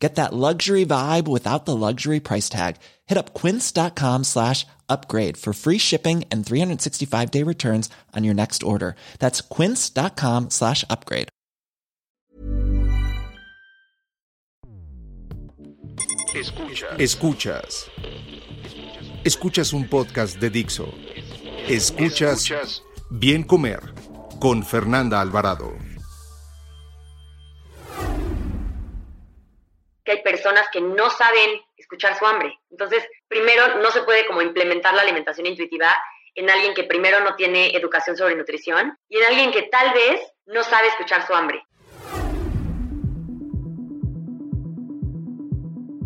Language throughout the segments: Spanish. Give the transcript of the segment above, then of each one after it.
Get that luxury vibe without the luxury price tag. Hit up quince.com slash upgrade for free shipping and 365 day returns on your next order. That's quince.com slash upgrade. Escuchas. Escuchas. Escuchas un podcast de Dixo. Escuchas Bien Comer con Fernanda Alvarado. Hay personas que no saben escuchar su hambre. Entonces, primero, no se puede como implementar la alimentación intuitiva en alguien que primero no tiene educación sobre nutrición y en alguien que tal vez no sabe escuchar su hambre.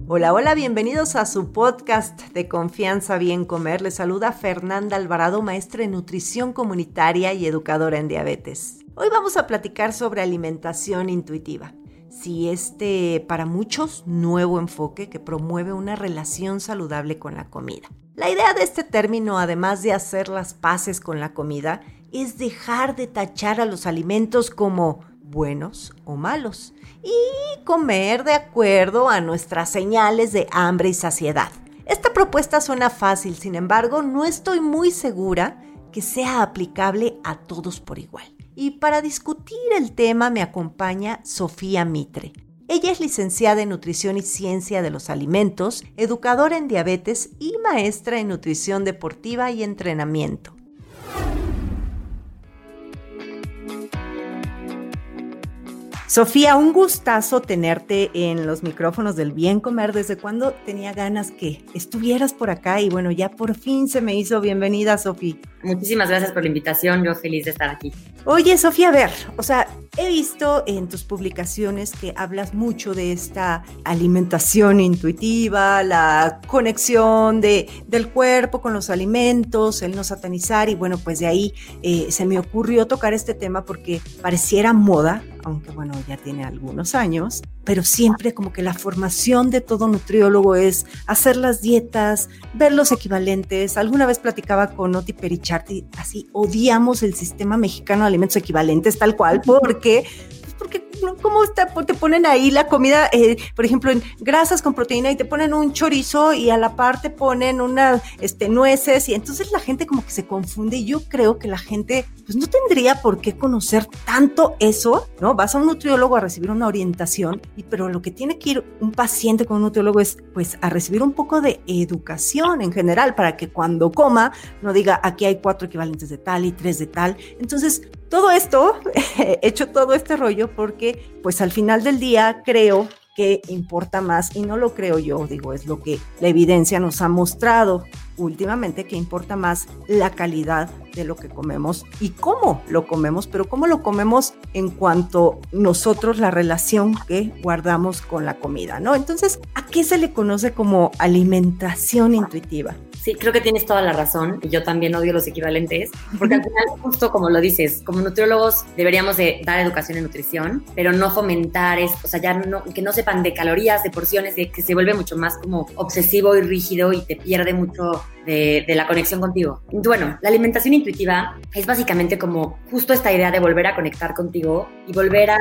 Hola, hola, bienvenidos a su podcast de Confianza Bien Comer. Les saluda Fernanda Alvarado, maestra en nutrición comunitaria y educadora en diabetes. Hoy vamos a platicar sobre alimentación intuitiva si este, para muchos, nuevo enfoque que promueve una relación saludable con la comida. La idea de este término, además de hacer las paces con la comida, es dejar de tachar a los alimentos como buenos o malos y comer de acuerdo a nuestras señales de hambre y saciedad. Esta propuesta suena fácil, sin embargo, no estoy muy segura que sea aplicable a todos por igual. Y para discutir el tema me acompaña Sofía Mitre. Ella es licenciada en Nutrición y Ciencia de los Alimentos, educadora en diabetes y maestra en nutrición deportiva y entrenamiento. Sofía, un gustazo tenerte en los micrófonos del Bien Comer. Desde cuando tenía ganas que estuvieras por acá y bueno, ya por fin se me hizo bienvenida, Sofía. Muchísimas gracias por la invitación, yo feliz de estar aquí. Oye, Sofía, a ver, o sea, he visto en tus publicaciones que hablas mucho de esta alimentación intuitiva, la conexión de, del cuerpo con los alimentos, el no satanizar y bueno, pues de ahí eh, se me ocurrió tocar este tema porque pareciera moda, aunque bueno, ya tiene algunos años, pero siempre como que la formación de todo nutriólogo es hacer las dietas, ver los equivalentes. Alguna vez platicaba con Noti Pericharti, así odiamos el sistema mexicano de alimentos equivalentes tal cual, porque porque ¿cómo? Pues, te ponen ahí la comida, eh, por ejemplo, en grasas con proteína y te ponen un chorizo y a la parte ponen unas este, nueces y entonces la gente como que se confunde y yo creo que la gente pues no tendría por qué conocer tanto eso, ¿no? Vas a un nutriólogo a recibir una orientación, y, pero lo que tiene que ir un paciente con un nutriólogo es pues a recibir un poco de educación en general para que cuando coma no diga aquí hay cuatro equivalentes de tal y tres de tal. Entonces, todo esto, he hecho todo este rollo porque pues al final del día creo que importa más y no lo creo yo, digo, es lo que la evidencia nos ha mostrado últimamente que importa más la calidad de lo que comemos y cómo lo comemos, pero cómo lo comemos en cuanto nosotros la relación que guardamos con la comida, ¿no? Entonces, ¿a qué se le conoce como alimentación intuitiva? Sí, creo que tienes toda la razón y yo también odio los equivalentes, porque al final, justo como lo dices, como nutriólogos deberíamos de dar educación en nutrición, pero no fomentar esto, o sea, ya no, que no sepan de calorías, de porciones, de que se vuelve mucho más como obsesivo y rígido y te pierde mucho de, la conexión contigo. Bueno, la alimentación intuitiva es básicamente como justo esta idea de volver a conectar contigo y volver a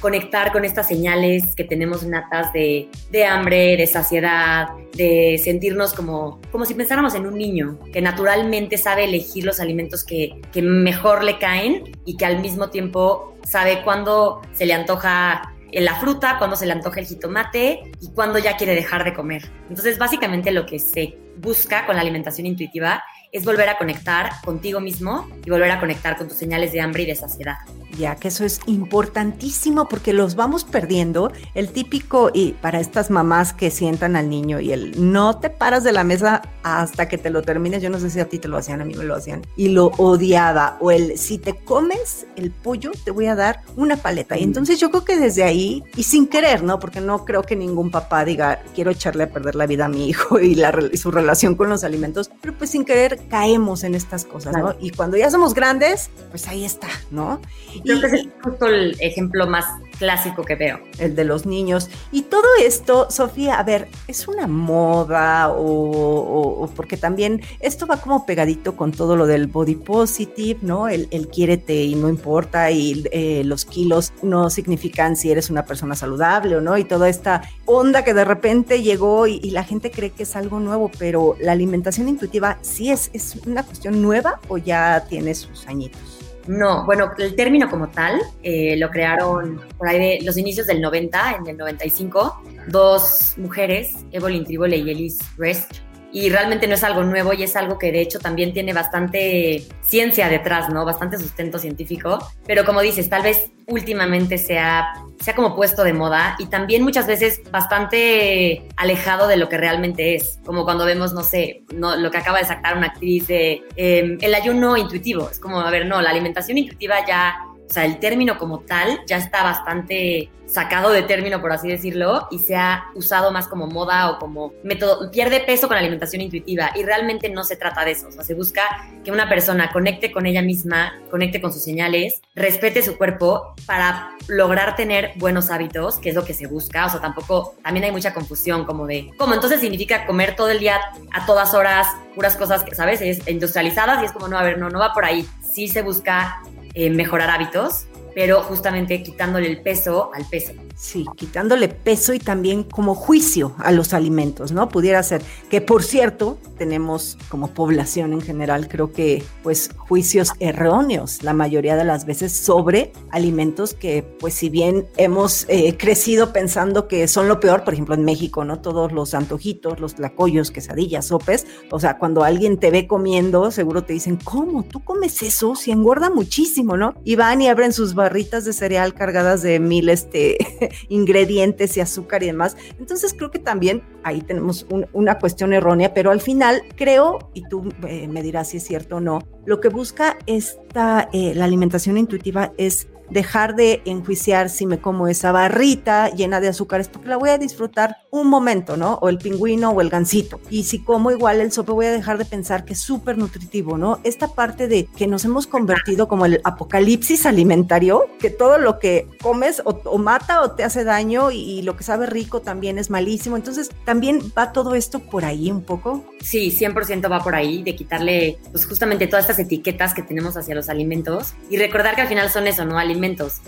conectar con estas señales que tenemos natas de, de hambre, de saciedad, de sentirnos como, como si pensáramos en un niño que naturalmente sabe elegir los alimentos que, que mejor le caen y que al mismo tiempo sabe cuándo se le antoja la fruta, cuándo se le antoja el jitomate y cuándo ya quiere dejar de comer. Entonces, básicamente lo que se busca con la alimentación intuitiva es volver a conectar contigo mismo y volver a conectar con tus señales de hambre y de saciedad. Ya que eso es importantísimo porque los vamos perdiendo. El típico, y para estas mamás que sientan al niño y el no te paras de la mesa hasta que te lo termines, yo no sé si a ti te lo hacían, a mí me lo hacían, y lo odiaba, o el si te comes el pollo, te voy a dar una paleta. Y entonces yo creo que desde ahí, y sin querer, ¿no? Porque no creo que ningún papá diga, quiero echarle a perder la vida a mi hijo y, la, y su relación con los alimentos, pero pues sin querer caemos en estas cosas, ¿no? Y cuando ya somos grandes, pues ahí está, ¿no? Creo que es justo el ejemplo más clásico que veo. El de los niños. Y todo esto, Sofía, a ver, ¿es una moda o, porque también esto va como pegadito con todo lo del body positive, ¿no? El, el quiérete y no importa y eh, los kilos no significan si eres una persona saludable o no y toda esta onda que de repente llegó y, y la gente cree que es algo nuevo, pero la alimentación intuitiva sí es, es una cuestión nueva o ya tiene sus añitos. No, bueno, el término como tal eh, lo crearon por ahí de los inicios del 90, en el 95, dos mujeres, Evelyn Tribole y Elise Rest, y realmente no es algo nuevo y es algo que de hecho también tiene bastante ciencia detrás, ¿no? Bastante sustento científico, pero como dices, tal vez últimamente se ha, se ha como puesto de moda y también muchas veces bastante alejado de lo que realmente es, como cuando vemos, no sé, no, lo que acaba de sacar una actriz de em, el ayuno intuitivo, es como, a ver, no, la alimentación intuitiva ya sea, el término como tal ya está bastante sacado de término, por así decirlo, y se ha usado más como moda o como método, pierde peso con la alimentación intuitiva y realmente no se trata de eso, o sea, se busca que una persona conecte con ella misma, conecte con sus señales, respete su cuerpo para lograr tener buenos hábitos, que es lo que se busca, o sea, tampoco, también hay mucha confusión como de, ¿cómo entonces significa comer todo el día a todas horas puras cosas ¿sabes? Es industrializadas y es como, no, a ver, no, no va por ahí. Sí se busca eh, mejorar hábitos, pero justamente quitándole el peso al peso. Sí, quitándole peso y también como juicio a los alimentos, ¿no? Pudiera ser que, por cierto, tenemos como población en general, creo que, pues, juicios erróneos la mayoría de las veces sobre alimentos que, pues, si bien hemos eh, crecido pensando que son lo peor, por ejemplo, en México, ¿no? Todos los antojitos, los tlacoyos, quesadillas, sopes, o sea, cuando alguien te ve comiendo, seguro te dicen, ¿cómo? ¿Tú comes eso? Si engorda muchísimo, ¿no? Y van y abren sus barritas de cereal cargadas de mil, este ingredientes y azúcar y demás. Entonces creo que también ahí tenemos una cuestión errónea, pero al final creo, y tú eh, me dirás si es cierto o no, lo que busca esta, eh, la alimentación intuitiva es dejar de enjuiciar si me como esa barrita llena de azúcares, porque la voy a disfrutar un momento, ¿no? O el pingüino o el gansito. Y si como igual el sope, voy a dejar de pensar que es súper nutritivo, ¿no? Esta parte de que nos hemos convertido como el apocalipsis alimentario, que todo lo que comes o, mata o te hace daño y, lo que sabe rico también es malísimo. Entonces, también va todo esto por ahí un poco. Sí, 100% va por ahí, de quitarle, pues justamente todas estas etiquetas que tenemos hacia los alimentos y recordar que al final son eso, ¿no?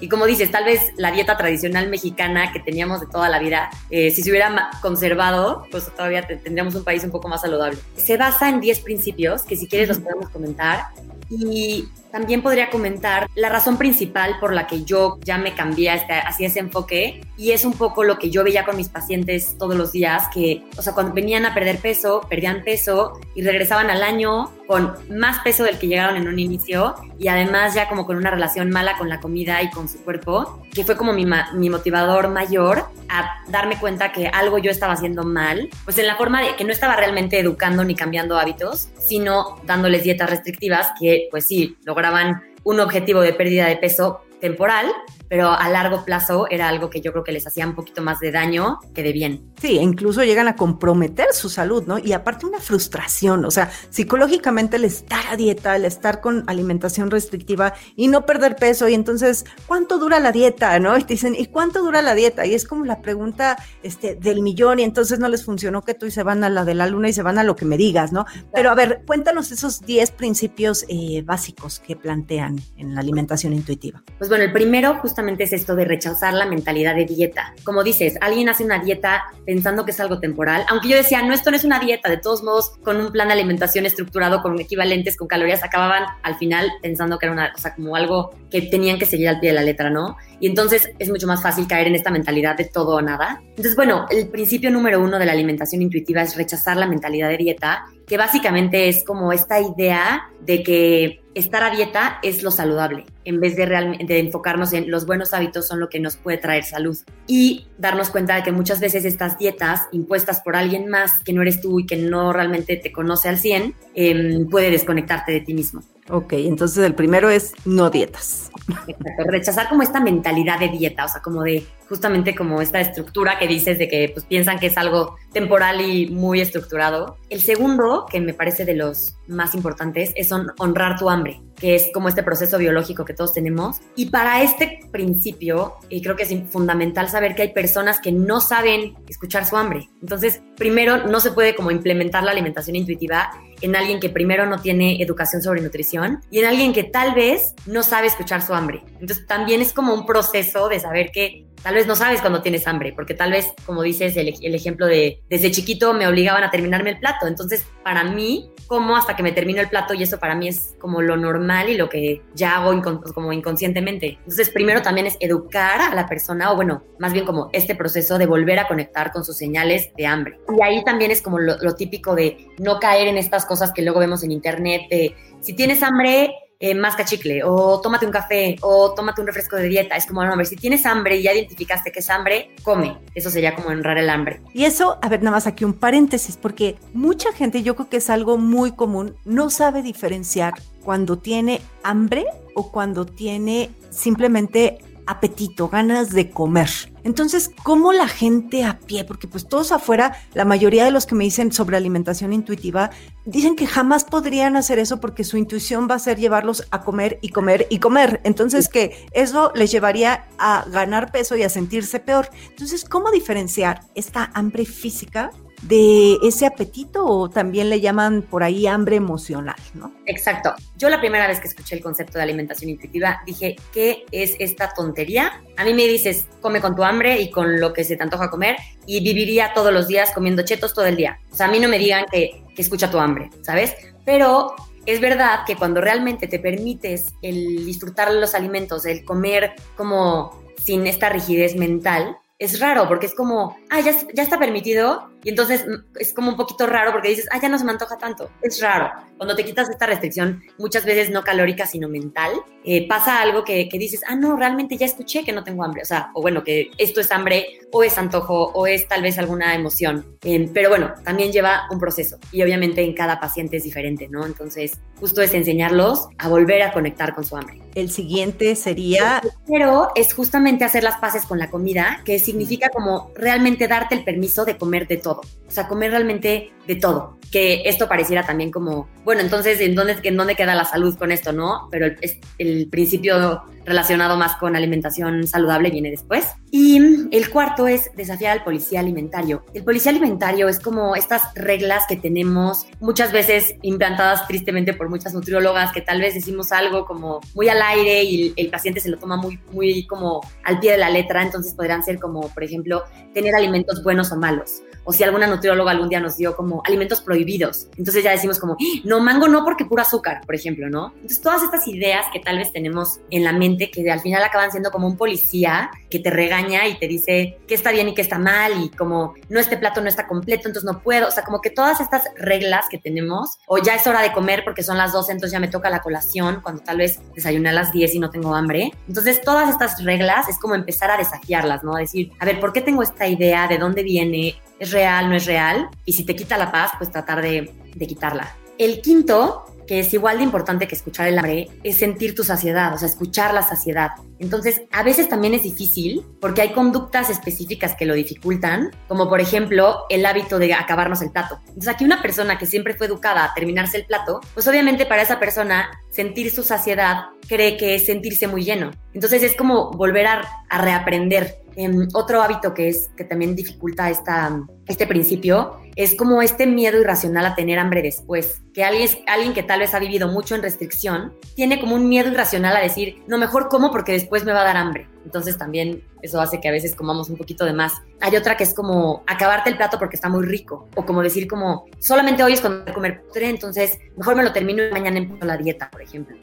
Y como dices, tal vez la dieta tradicional mexicana que teníamos de toda la vida, eh, si se hubiera conservado, pues todavía tendríamos un país un poco más saludable. Se basa en 10 principios que si quieres los podemos comentar. Y también podría comentar la razón principal por la que yo ya me cambié hacia ese enfoque y es un poco lo que yo veía con mis pacientes todos los días, que, o sea, cuando venían a perder peso, perdían peso y regresaban al año con más peso del que llegaron en un inicio y además ya como con una relación mala con la comida y con su cuerpo, que fue como mi, mi motivador mayor a darme cuenta que algo yo estaba haciendo mal, pues en la forma de que no estaba realmente educando ni cambiando hábitos, sino dándoles dietas restrictivas que pues sí, lograban un objetivo de pérdida de peso temporal, pero a largo plazo era algo que yo creo que les hacía un poquito más de daño que de bien. Sí, incluso llegan a comprometer su salud, ¿no? Y aparte una frustración, o sea, psicológicamente el estar a dieta, el estar con alimentación restrictiva y no perder peso, y entonces, ¿cuánto dura la dieta, no? Y te dicen, ¿y cuánto dura la dieta? Y es como la pregunta este, del millón, y entonces no les funcionó que tú y se van a la de la luna y se van a lo que me digas, ¿no? Pero a ver, cuéntanos esos 10 principios eh, básicos que plantean en la alimentación intuitiva. Pues bueno, el primero justamente es esto de rechazar la mentalidad de dieta. Como dices, alguien hace una dieta pensando que es algo temporal, aunque yo decía, no, esto no es una dieta, de todos modos, con un plan de alimentación estructurado, con equivalentes, con calorías, acababan al final pensando que era una cosa como algo que tenían que seguir al pie de la letra, ¿no? Y entonces es mucho más fácil caer en esta mentalidad de todo o nada. Entonces, bueno, el principio número uno de la alimentación intuitiva es rechazar la mentalidad de dieta que básicamente es como esta idea de que estar a dieta es lo saludable, en vez de, realmente de enfocarnos en los buenos hábitos son lo que nos puede traer salud. Y darnos cuenta de que muchas veces estas dietas impuestas por alguien más que no eres tú y que no realmente te conoce al 100, em, puede desconectarte de ti mismo. Ok, entonces el primero es no dietas. Exacto, rechazar como esta mentalidad de dieta, o sea, como de justamente como esta estructura que dices de que pues piensan que es algo temporal y muy estructurado. El segundo, que me parece de los más importantes, es honrar tu hambre, que es como este proceso biológico que todos tenemos. Y para este principio, y creo que es fundamental saber que hay personas que no saben escuchar su hambre. Entonces, primero, no se puede como implementar la alimentación intuitiva en alguien que primero no tiene educación sobre nutrición y en alguien que tal vez no sabe escuchar su hambre. Entonces, también es como un proceso de saber que Tal vez no sabes cuando tienes hambre, porque tal vez, como dices, el, ejemplo de desde chiquito me obligaban a terminarme el plato. Entonces, para mí, como hasta que me termino el plato y eso para mí es como lo normal y lo que ya hago como inconscientemente. Entonces, primero también es educar a la persona, o bueno, más bien como este proceso de volver a conectar con sus señales de hambre. Y ahí también es como lo, lo típico de no caer en estas cosas que luego vemos en internet de si tienes hambre, eh, más cachicle, o tómate un café, o tómate un refresco de dieta. Es como, no, a ver, si tienes hambre y ya identificaste que es hambre, come. Eso sería como honrar el hambre. Y eso, a ver, nada más aquí un paréntesis, porque mucha gente, yo creo que es algo muy común, no sabe diferenciar cuando tiene hambre o cuando tiene simplemente apetito, ganas de comer. Entonces, ¿cómo la gente a pie? Porque pues todos afuera, la mayoría de los que me dicen sobre alimentación intuitiva, dicen que jamás podrían hacer eso porque su intuición va a ser llevarlos a comer y comer y comer. Entonces, que eso les llevaría a ganar peso y a sentirse peor. Entonces, ¿cómo diferenciar esta hambre física de ese apetito o también le llaman por ahí hambre emocional, ¿no? Exacto. Yo la primera vez que escuché el concepto de alimentación intuitiva dije, ¿qué es esta tontería? A mí me dices, come con tu hambre y con lo que se te antoja comer y viviría todos los días comiendo chetos todo el día. O sea, a mí no me digan que, que escucha tu hambre, ¿sabes? Pero es verdad que cuando realmente te permites el disfrutar los alimentos, el comer como sin esta rigidez mental, es raro porque es como, ah, ya, ya está permitido, y entonces mm, es como un poquito raro porque dices, ah, ya no se me antoja tanto. Es raro. Cuando te quitas esta restricción, muchas veces no calórica, sino mental, eh, pasa algo que, que, dices, ah, no, realmente ya escuché que no tengo hambre. O sea, o bueno, que esto es hambre, o es antojo, o es tal vez alguna emoción. Eh, pero bueno, también lleva un proceso. Y obviamente en cada paciente es diferente, ¿no? Entonces, justo es enseñarlos a volver a conectar con su hambre. El siguiente sería... Pero es justamente hacer las paces con la comida, que significa como realmente darte el permiso de comer de todo o sea, comer realmente de todo. Que esto pareciera también como, bueno, entonces, ¿en dónde, en dónde queda la salud con esto, no? Pero el, el principio relacionado más con alimentación saludable viene después. Y el cuarto es desafiar al policía alimentario. El policía alimentario es como estas reglas que tenemos muchas veces implantadas tristemente por muchas nutriólogas que tal vez decimos algo como muy al aire y el paciente se lo toma muy, muy como al pie de la letra. Entonces podrán ser como, por ejemplo, tener alimentos buenos o malos o si alguna nutrióloga algún día nos dio como alimentos prohibidos. Entonces ya decimos como, ¡Ah! no, mango no porque puro azúcar, por ejemplo, ¿no? Entonces todas estas ideas que tal vez tenemos en la mente que al final acaban siendo como un policía que te regaña y te dice qué está bien y qué está mal y como no este plato no está completo, entonces no puedo. O sea, como que todas estas reglas que tenemos, o ya es hora de comer porque son las 12, entonces ya me toca la colación, cuando tal vez desayuné a las 10 y no tengo hambre. Entonces todas estas reglas es como empezar a desafiarlas, ¿no? A decir, a ver, ¿por qué tengo esta idea? ¿De dónde viene? Es real, no es real, y si te quita la paz, pues tratar de, de quitarla. El quinto que es igual de importante que escuchar el hambre, es sentir tu saciedad, o sea, escuchar la saciedad. Entonces, a veces también es difícil porque hay conductas específicas que lo dificultan, como por ejemplo el hábito de acabarnos el plato. Entonces, aquí una persona que siempre fue educada a terminarse el plato, pues obviamente para esa persona sentir su saciedad cree que es sentirse muy lleno. Entonces, es como volver a, reaprender. Em, otro hábito que es que también dificulta esta, este principio es como este miedo irracional a tener hambre después, que alguien, alguien que tal vez ha vivido mucho en restricción tiene como un miedo irracional a decir, no, mejor como porque después me va a dar hambre. Entonces también eso hace que a veces comamos un poquito de más. Hay otra que es como acabarte el plato porque está muy rico, o como decir como, solamente hoy es cuando voy a comer entonces mejor me lo termino y mañana empiezo la dieta, por ejemplo.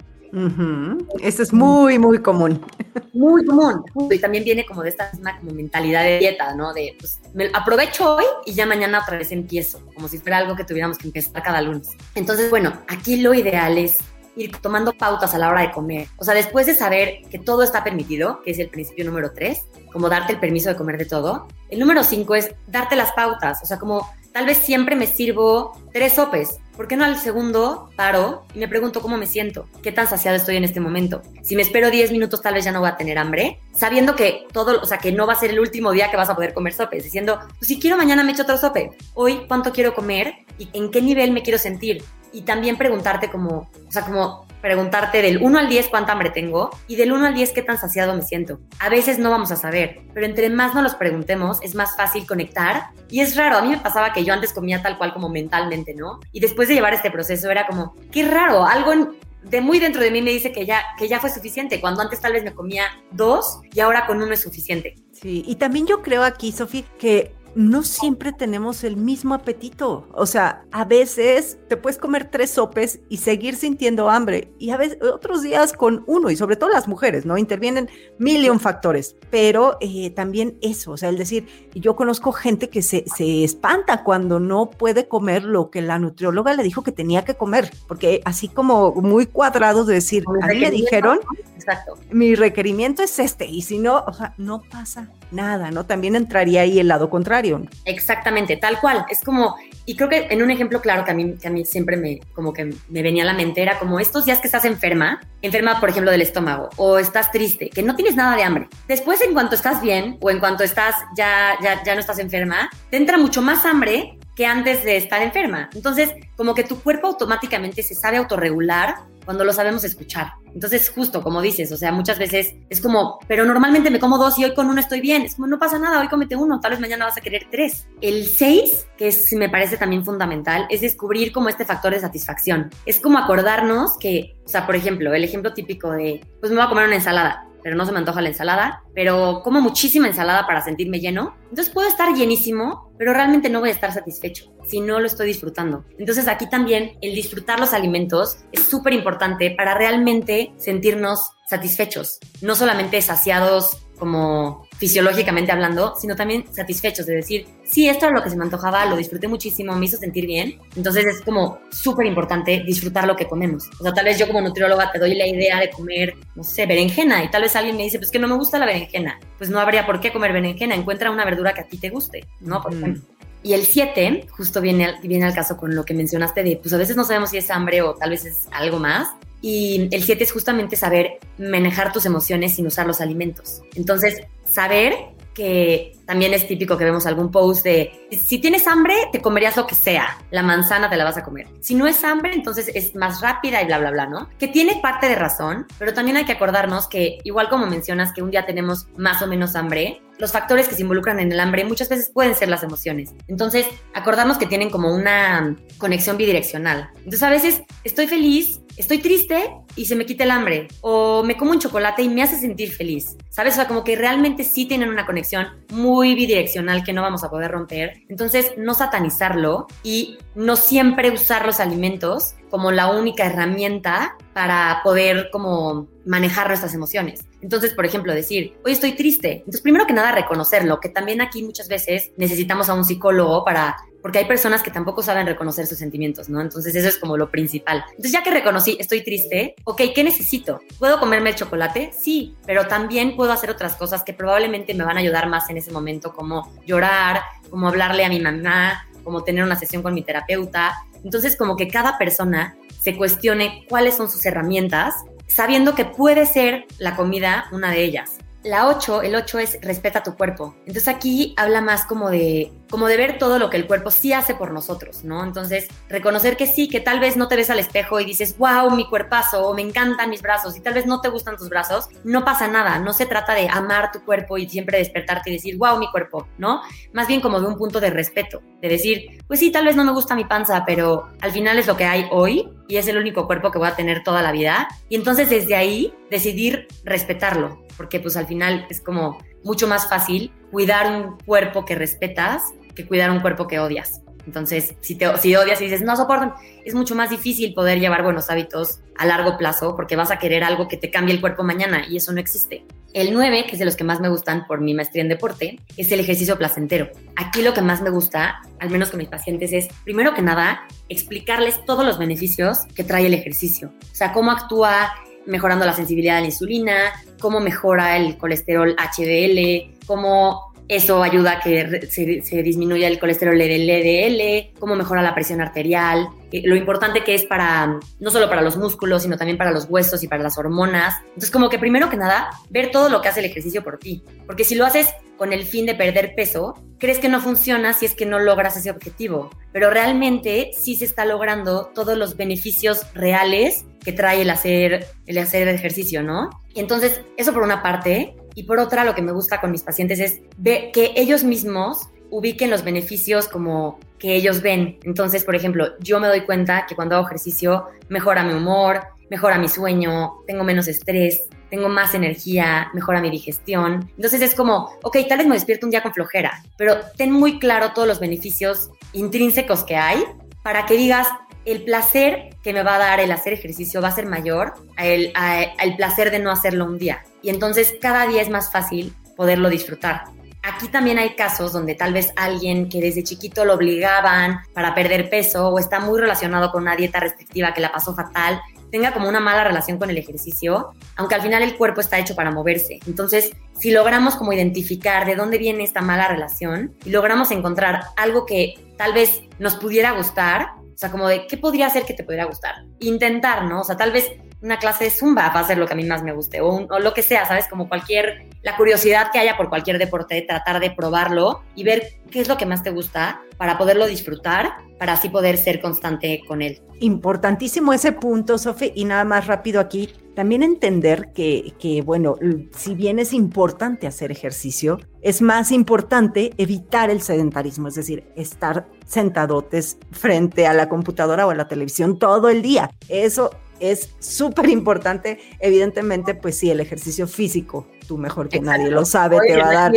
Esto es muy, muy común. muy común. Y también viene como de esta mentalidad de dieta, ¿no? De, pues, aprovecho hoy y ya mañana otra vez empiezo, como si fuera algo que tuviéramos que empezar cada lunes. Entonces, bueno, aquí lo ideal es ir tomando pautas a la hora de comer. O sea, después de saber que todo está permitido, que es el principio número tres, como darte el permiso de comer de todo, el número cinco es darte las pautas. O sea, como tal vez siempre me sirvo tres sopes. ¿Por qué no al segundo paro y me pregunto cómo me siento? ¿Qué tan saciado estoy en este momento? Si me espero 10 minutos, tal vez ya no voy a tener hambre, sabiendo que todo, o sea, que no va a ser el último día que vas a poder comer sopes, diciendo, pues si quiero mañana me echo otro sope. Hoy, ¿cuánto quiero comer? ¿Y en qué nivel me quiero sentir? Y también preguntarte como, o sea, como preguntarte del 1 al 10 cuánta hambre tengo y del 1 al 10 qué tan saciado me siento. A veces no vamos a saber, pero entre más nos los preguntemos es más fácil conectar y es raro, a mí me pasaba que yo antes comía tal cual como mentalmente, ¿no? Y después de llevar este proceso era como, qué raro, algo de muy dentro de mí me dice que ya, que ya fue suficiente, cuando antes tal vez me comía dos y ahora con uno es suficiente. Sí, y también yo creo aquí, Sofía, que no siempre tenemos el mismo apetito. O sea, a veces te puedes comer tres sopes y seguir sintiendo hambre. Y a veces otros días con uno, y sobre todo las mujeres, ¿no? Intervienen mil factores. Pero eh, también eso, o sea, el decir, yo conozco gente que se, se espanta cuando no puede comer lo que la nutrióloga le dijo que tenía que comer. Porque así como muy cuadrados de decir, a mí me dijeron, Exacto. mi requerimiento es este. Y si no, o sea, no pasa nada, ¿no? También entraría ahí el lado contrario. Exactamente, tal cual. Es como, y creo que en un ejemplo claro que a mí, que a mí siempre me, como que me venía a la mente era como estos días que estás enferma, enferma por ejemplo del estómago, o estás triste, que no tienes nada de hambre. Después en cuanto estás bien, o en cuanto estás ya, ya, ya no estás enferma, te entra mucho más hambre que antes de estar enferma. Entonces, como que tu cuerpo automáticamente se sabe autorregular cuando lo sabemos escuchar. Entonces, justo como dices, o sea, muchas veces es como, pero normalmente me como dos y hoy con uno estoy bien. Es como, no pasa nada, hoy comete uno, tal vez mañana vas a querer tres. El seis, que es, me parece también fundamental, es descubrir como este factor de satisfacción. Es como acordarnos que, o sea, por ejemplo, el ejemplo típico de, pues me voy a comer una ensalada pero no se me antoja la ensalada, pero como muchísima ensalada para sentirme lleno. Entonces puedo estar llenísimo, pero realmente no voy a estar satisfecho si no lo estoy disfrutando. Entonces aquí también el disfrutar los alimentos es súper importante para realmente sentirnos satisfechos, no solamente saciados como fisiológicamente hablando, sino también satisfechos de decir, sí, esto era lo que se me antojaba, lo disfruté muchísimo, me hizo sentir bien. Entonces es como súper importante disfrutar lo que comemos. O sea, tal vez yo como nutrióloga te doy la idea de comer, no sé, berenjena y tal vez alguien me dice, pues que no me gusta la berenjena. Pues no habría por qué comer berenjena, encuentra una verdura que a ti te guste, ¿no? Por ejemplo. Y el 7, justo viene al, viene al caso con lo que mencionaste de, pues a veces no sabemos si es hambre o tal vez es algo más. Y el 7 es justamente saber manejar tus emociones sin usar los alimentos. Entonces, saber que también es típico que vemos algún post de si tienes hambre, te comerías lo que sea, la manzana te la vas a comer. Si no es hambre, entonces es más rápida y bla, bla, bla, ¿no? Que tiene parte de razón, pero también hay que acordarnos que, igual como mencionas que un día tenemos más o menos hambre, los factores que se involucran en el hambre muchas veces pueden ser las emociones. Entonces, acordarnos que tienen como una conexión bidireccional. Entonces, a veces estoy feliz estoy triste y se me quita el hambre. O me como un chocolate y me hace sentir feliz. ¿Sabes? O sea, como que realmente sí tienen una conexión muy bidireccional que no vamos a poder romper. Entonces, no satanizarlo y no siempre usar los alimentos como la única herramienta para poder como manejar nuestras emociones. Entonces, por ejemplo, decir, hoy estoy triste. Entonces, primero que nada, reconocerlo, que también aquí muchas veces necesitamos a un psicólogo para porque hay personas que tampoco saben reconocer sus sentimientos, ¿no? Entonces eso es como lo principal. Entonces ya que reconocí, estoy triste, ok, ¿qué necesito? ¿Puedo comerme el chocolate? Sí, pero también puedo hacer otras cosas que probablemente me van a ayudar más en ese momento, como llorar, como hablarle a mi mamá, como tener una sesión con mi terapeuta. Entonces como que cada persona se cuestione cuáles son sus herramientas, sabiendo que puede ser la comida una de ellas. La 8, el 8 es respeta tu cuerpo. Entonces aquí habla más como de como de ver todo lo que el cuerpo sí hace por nosotros, ¿no? Entonces, reconocer que sí, que tal vez no te ves al espejo y dices, wow, mi cuerpazo, o me encantan mis brazos, y tal vez no te gustan tus brazos, no pasa nada, no se trata de amar tu cuerpo y siempre despertarte y decir, wow, mi cuerpo, ¿no? Más bien como de un punto de respeto, de decir, pues sí, tal vez no me gusta mi panza, pero al final es lo que hay hoy y es el único cuerpo que voy a tener toda la vida. Y entonces desde ahí decidir respetarlo, porque pues al final es como mucho más fácil cuidar un cuerpo que respetas que cuidar un cuerpo que odias. Entonces, si, te, si odias y dices, no soporto, es mucho más difícil poder llevar buenos hábitos a largo plazo porque vas a querer algo que te cambie el cuerpo mañana y eso no existe. El 9, que es de los que más me gustan por mi maestría en deporte, es el ejercicio placentero. Aquí lo que más me gusta, al menos con mis pacientes, es, primero que nada, explicarles todos los beneficios que trae el ejercicio. O sea, cómo actúa mejorando la sensibilidad a la insulina, cómo mejora el colesterol HDL, cómo eso ayuda a que se, disminuya el colesterol LDL, cómo mejora la presión arterial, eh, lo importante que es para, no solo para los músculos, sino también para los huesos y para las hormonas. Entonces, como que primero que nada, ver todo lo que hace el ejercicio por ti. Porque si lo haces con el fin de perder peso, crees que no funciona si es que no logras ese objetivo. Pero realmente sí se está logrando todos los beneficios reales que trae el hacer el hacer ejercicio, ¿no? Y entonces, eso por una parte. Y por otra, lo que me gusta con mis pacientes es ver que ellos mismos ubiquen los beneficios como que ellos ven. Entonces, por ejemplo, yo me doy cuenta que cuando hago ejercicio mejora mi humor, mejora mi sueño, tengo menos estrés, tengo más energía, mejora mi digestión. Entonces es como, ok, tal vez me despierto un día con flojera, pero ten muy claro todos los beneficios intrínsecos que hay para que digas, el placer que me va a dar el hacer ejercicio va a ser mayor al, placer de no hacerlo un día. Y entonces cada día es más fácil poderlo disfrutar. Aquí también hay casos donde tal vez alguien que desde chiquito lo obligaban para perder peso o está muy relacionado con una dieta restrictiva que la pasó fatal, tenga como una mala relación con el ejercicio, aunque al final el cuerpo está hecho para moverse. Entonces, si logramos como identificar de dónde viene esta mala relación y logramos encontrar algo que tal vez nos pudiera gustar, sea, como de qué podría ser que te pudiera gustar. Intentar, ¿no? O sea, tal vez una clase de zumba va a ser lo que a mí más me guste, o, o, lo que sea, ¿sabes? Como cualquier, la curiosidad que haya por cualquier deporte, tratar de probarlo y ver qué es lo que más te gusta para poderlo disfrutar, para así poder ser constante con él. Importantísimo ese punto, Sofi, y nada más rápido aquí, también entender que, que, bueno, si bien es importante hacer ejercicio, es más importante evitar el sedentarismo, es decir, estar sentadotes frente a la computadora o a la televisión todo el día. Eso es súper importante. Evidentemente, pues sí, el ejercicio físico, tú mejor que nadie lo sabe, te va a dar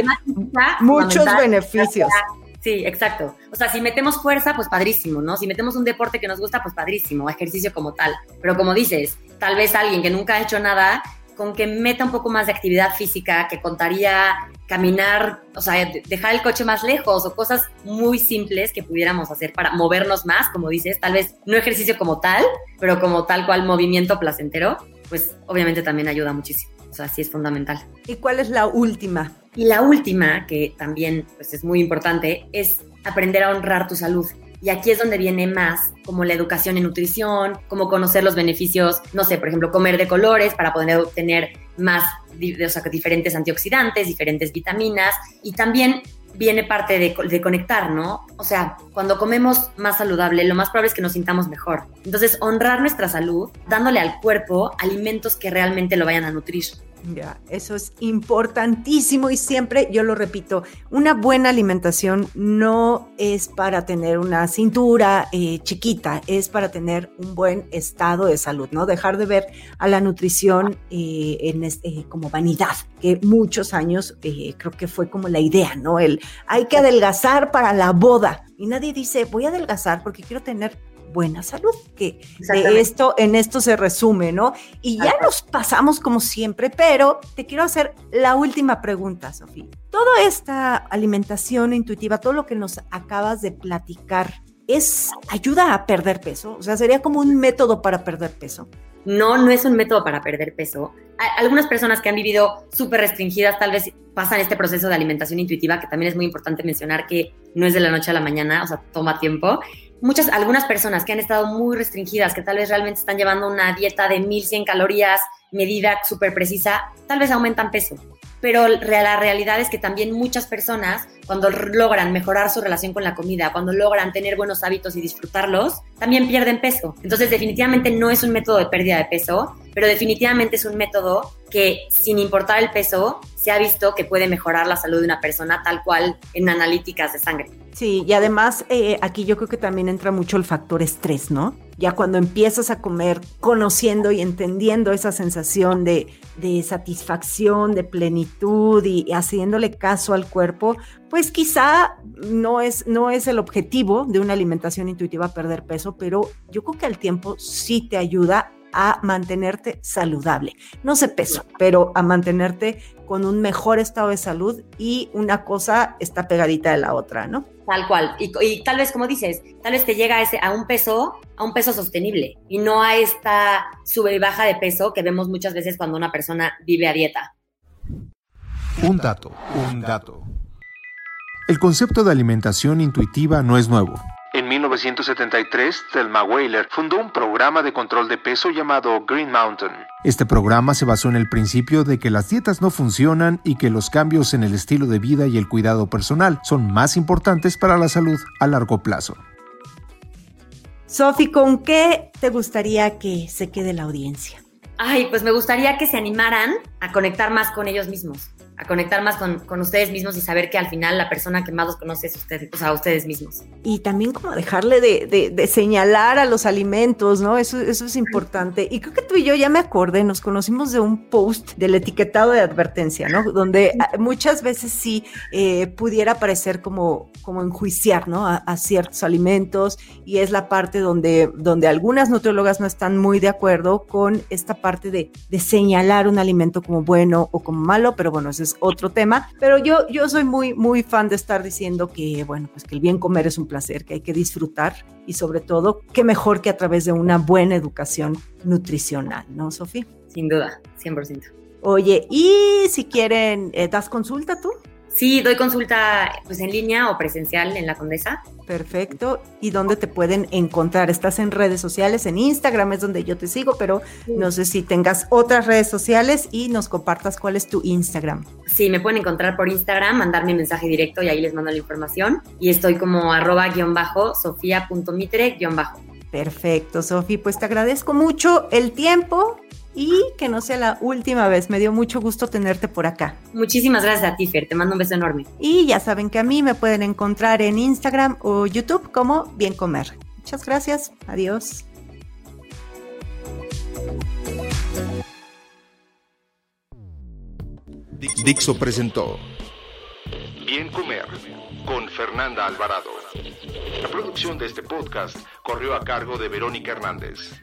muchos beneficios. Sí, exacto. O sea, si metemos fuerza, pues padrísimo, ¿no? Si metemos un deporte que nos gusta, pues padrísimo, ejercicio como tal. Pero como dices, tal vez alguien que nunca ha hecho nada, con que meta un poco más de actividad física, que contaría caminar, o sea, dejar el coche más lejos o cosas muy simples que pudiéramos hacer para movernos más, como dices, tal vez no ejercicio como tal, pero como tal cual movimiento placentero, pues obviamente también ayuda muchísimo. O sea, sí es fundamental. ¿Y cuál es la última? Y la última, que también pues, es muy importante, es aprender a honrar tu salud. Y aquí es donde viene más como la educación en nutrición, como conocer los beneficios, no sé, por ejemplo, comer de colores para poder obtener más, o sea, diferentes antioxidantes, diferentes vitaminas y también viene parte de, conectar, ¿no? O sea, cuando comemos más saludable, lo más probable es que nos sintamos mejor. Entonces, honrar nuestra salud, dándole al cuerpo alimentos que realmente lo vayan a nutrir. Ya, eso es importantísimo y siempre yo lo repito, una buena alimentación no es para tener una cintura eh, chiquita, es para tener un buen estado de salud, ¿no? Dejar de ver a la nutrición eh, en eh, como vanidad, que muchos años creo que fue como la idea, ¿no? El hay que adelgazar para la boda. Y nadie dice, voy a adelgazar porque quiero tener buena salud, que de esto, en esto se resume, ¿no? Y ya nos pasamos como siempre, pero te quiero hacer la última pregunta, Sofía. Toda esta alimentación intuitiva, todo lo que nos acabas de platicar, ¿es ayuda a perder peso? O sea, sería como un método para perder peso. No, no es un método para perder peso. Algunas personas que han vivido súper restringidas tal vez pasan este proceso de alimentación intuitiva, que también es muy importante mencionar que no es de la noche a la mañana, o sea, toma tiempo muchas, algunas personas que han estado muy restringidas, que tal vez realmente están llevando una dieta de 1100 calorías, medida súper precisa, tal vez aumentan peso. Pero la realidad es que también muchas personas, cuando logran mejorar su relación con la comida, cuando logran tener buenos hábitos y disfrutarlos, también pierden peso. Entonces, definitivamente no es un método de pérdida de peso, pero definitivamente es un método que, sin importar el peso, se ha visto que puede mejorar la salud de una persona tal cual en analíticas de sangre. Sí, y además eh, aquí yo creo que también entra mucho el factor estrés, ¿no? Ya cuando empiezas a comer conociendo y entendiendo esa sensación de, satisfacción, de plenitud y, haciéndole caso al cuerpo, pues quizá no es, no es el objetivo de una alimentación intuitiva perder peso, pero yo creo que al tiempo sí te ayuda a mantenerte saludable. No sé peso, pero a mantenerte con un mejor estado de salud y una cosa está pegadita de la otra, ¿no? Tal cual. Y, tal vez, como dices, tal vez te llega a, ese, a un peso, a un peso sostenible y no a esta sube y baja de peso que vemos muchas veces cuando una persona vive a dieta. Un dato, un dato. El concepto de alimentación intuitiva no es nuevo. En 1973, Thelma Weiler fundó un programa de control de peso llamado Green Mountain. Este programa se basó en el principio de que las dietas no funcionan y que los cambios en el estilo de vida y el cuidado personal son más importantes para la salud a largo plazo. Sofi, ¿con qué te gustaría que se quede la audiencia? Ay, pues me gustaría que se animaran a conectar más con ellos mismos a conectar más con, con, ustedes mismos y saber que al final la persona que más los conoce es usted, o sea, ustedes mismos. Y también como dejarle de, de, señalar a los alimentos, ¿no? Eso, eso es importante. Y creo que tú y yo ya me acordé, nos conocimos de un post del etiquetado de advertencia, ¿no? Donde muchas veces sí eh, pudiera parecer como, como enjuiciar, ¿no? A, a, ciertos alimentos y es la parte donde, donde algunas nutriólogas no están muy de acuerdo con esta parte de, de señalar un alimento como bueno o como malo, pero bueno, eso es otro tema, pero yo, yo soy muy, muy fan de estar diciendo que, bueno, pues que el bien comer es un placer, que hay que disfrutar y sobre todo, qué mejor que a través de una buena educación nutricional, ¿no, Sofía? Sin duda, 100%. Oye, y si quieren, eh, ¿das consulta tú? Sí, doy consulta pues en línea o presencial en la Condesa. Perfecto. ¿Y dónde te pueden encontrar? Estás en redes sociales, en Instagram es donde yo te sigo, pero no sé si tengas otras redes sociales y nos compartas cuál es tu Instagram. Sí, me pueden encontrar por Instagram, mandarme mensaje directo y ahí les mando la información. Y estoy como arroba guion bajo, sofía.mitre guion bajo. Perfecto, Sofía. Pues te agradezco mucho el tiempo y que no sea la última vez. Me dio mucho gusto tenerte por acá. Muchísimas gracias a ti, Fer. Te mando un beso enorme. Y ya saben que a mí me pueden encontrar en Instagram o YouTube como Bien Comer. Muchas gracias. Adiós. Dixo presentó Bien Comer con Fernanda Alvarado. La producción de este podcast corrió a cargo de Verónica Hernández.